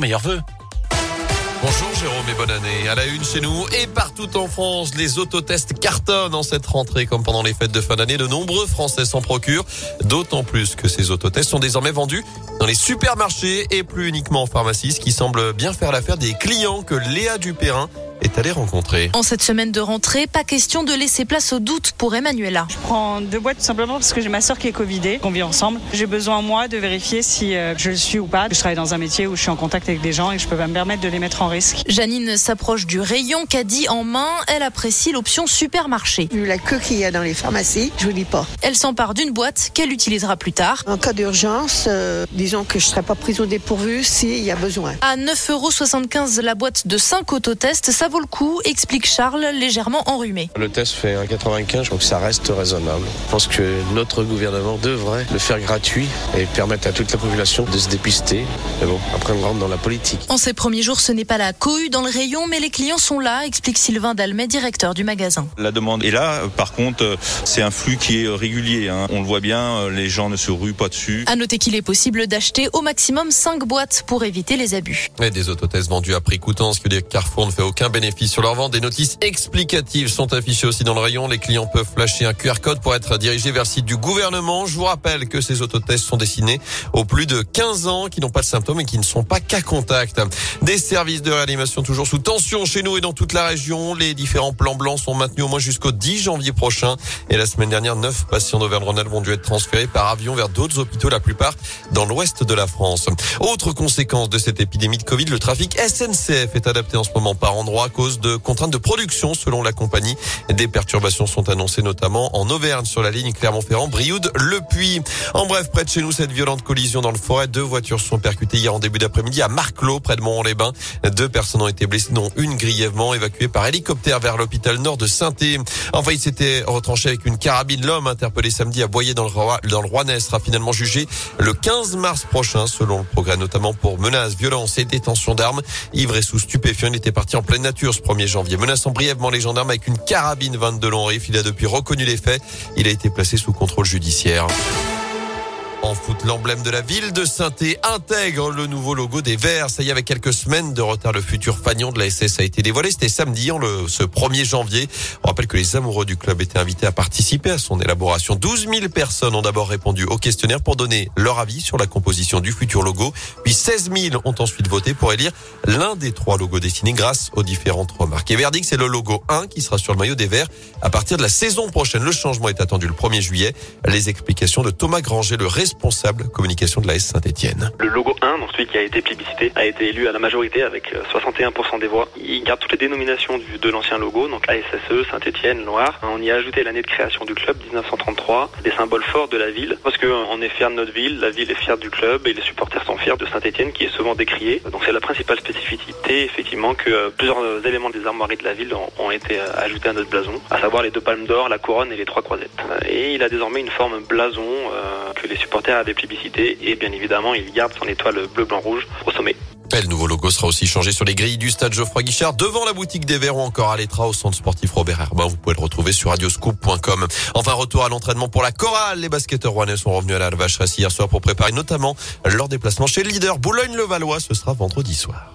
bonjour, meilleurs. Bonjour Jérôme et bonne année. À la une chez nous et partout en France, les autotests cartonnent en cette rentrée comme pendant les fêtes de fin d'année. De nombreux Français s'en procurent, d'autant plus que ces autotests sont désormais vendus dans les supermarchés et plus uniquement en pharmacie, ce qui semble bien faire l'affaire des clients que Léa Dupérin est allé rencontrer. En cette semaine de rentrée, pas question de laisser place au doute pour Emmanuela. Je prends deux boîtes tout simplement parce que j'ai ma soeur qui est Covidée, qu'on vit ensemble. J'ai besoin, moi, de vérifier si euh, je le suis ou pas. Je travaille dans un métier où je suis en contact avec des gens et je peux pas me permettre de les mettre en risque. Janine s'approche du rayon, caddie en main. Elle apprécie l'option supermarché. Vu la queue qu'il y a dans les pharmacies, je vous dis pas. Elle s'empare d'une boîte qu'elle utilisera plus tard. En cas d'urgence, euh, disons que je serai pas prise au dépourvu s'il y a besoin. À 9,75 euros la boîte de 5 autotests, ça vaut le coup, explique Charles, légèrement enrhumé. Le test fait 1,95, je trouve que ça reste raisonnable. Je pense que notre gouvernement devrait le faire gratuit et permettre à toute la population de se dépister. Mais bon, après on rentre dans la politique. En ces premiers jours, ce n'est pas la cohue dans le rayon, mais les clients sont là, explique Sylvain Dalmet, directeur du magasin. La demande est là. Par contre, c'est un flux qui est régulier. hein. On le voit bien, les gens ne se ruent pas dessus. À noter qu'il est possible d'acheter au maximum 5 boîtes pour éviter les abus. Et des autotests vendus à prix coûtant, ce que que Carrefour ne fait aucun bénéfice sur leur vente. Des notices explicatives sont affichées aussi dans le rayon. Les clients peuvent flasher un QR code pour être dirigés vers le site du gouvernement. Je vous rappelle que ces autotests sont destinés aux plus de 15 ans qui n'ont pas de symptômes et qui ne sont pas cas contact. Des services de réanimation toujours sous tension chez nous et dans toute la région. Les différents plans blancs sont maintenus au moins jusqu'au 10 janvier prochain. Et la semaine dernière, neuf patients d'Auvergne-Rhône-Alpes vont dû être transférés par avion vers d'autres hôpitaux, la plupart dans l'ouest de la France. Autre conséquence de cette épidémie de Covid, le trafic SNCF est adapté en ce moment par endroit à cause de contraintes de production selon la compagnie. Des perturbations sont annoncées notamment en Auvergne sur la ligne Clermont-Ferrand, Brioude, Le Puy. En bref, près de chez nous, cette violente collision dans le forêt, deux voitures sont percutées hier en début d'après-midi à Marclos, près de Mont-les-Bains. Deux personnes ont été blessées, dont une grièvement évacuée par hélicoptère vers l'hôpital nord de saint Enfin, il s'était retranché avec une carabine. L'homme interpellé samedi à Boyer dans le, Roi- Rouennais sera finalement jugé le 15 mars prochain, selon le progrès, notamment pour menaces, violences et détention d'armes. Ivre et sous stupéfiant, il était parti en pleine ce 1er janvier, menaçant brièvement les gendarmes avec une carabine 22 long riff. Il a depuis reconnu les faits. Il a été placé sous contrôle judiciaire. En foot, l'emblème de la ville de saint intègre le nouveau logo des Verts. Ça y est, avec quelques semaines de retard, le futur fanion de la SS a été dévoilé. C'était samedi, en le, ce 1er janvier. On rappelle que les amoureux du club étaient invités à participer à son élaboration. 12 000 personnes ont d'abord répondu au questionnaire pour donner leur avis sur la composition du futur logo. Puis 16 000 ont ensuite voté pour élire l'un des trois logos dessinés grâce aux différentes remarques. Et verdict, c'est le logo 1 qui sera sur le maillot des Verts à partir de la saison prochaine. Le changement est attendu le 1er juillet. Les explications de Thomas Granger, le responsable communication de la S Saint-Etienne. Le logo 1, donc celui qui a été plébiscité, a été élu à la majorité avec euh, 61% des voix. Il garde toutes les dénominations de l'ancien logo, donc ASSE, Saint-Etienne, Loire. On y a ajouté l'année de création du club, 1933, des symboles forts de la ville, parce qu'on est fier de notre ville, la ville est fière du club et les supporters sont fiers de Saint-Etienne qui est souvent décrié. Donc c'est la principale spécificité, effectivement, que euh, plusieurs euh, éléments des armoiries de la ville ont, été euh, ajoutés à notre blason, à savoir les deux palmes d'or, la couronne et les trois croisettes. Euh, Et il a désormais une forme blason euh, les supporters avaient plébiscité et bien évidemment il garde son étoile bleu-blanc-rouge au sommet. Et le nouveau logo sera aussi changé sur les grilles du stade Geoffroy Guichard devant la boutique des Verts ou encore à l'Etra au centre sportif Robert Herbin. Vous pouvez le retrouver sur radioscoop.com. Enfin, retour à l'entraînement pour la chorale. Les basketteurs rouennais sont revenus à la Vacheresse hier soir pour préparer notamment leur déplacement chez le leader Boulogne-le-Valois. Ce sera vendredi soir.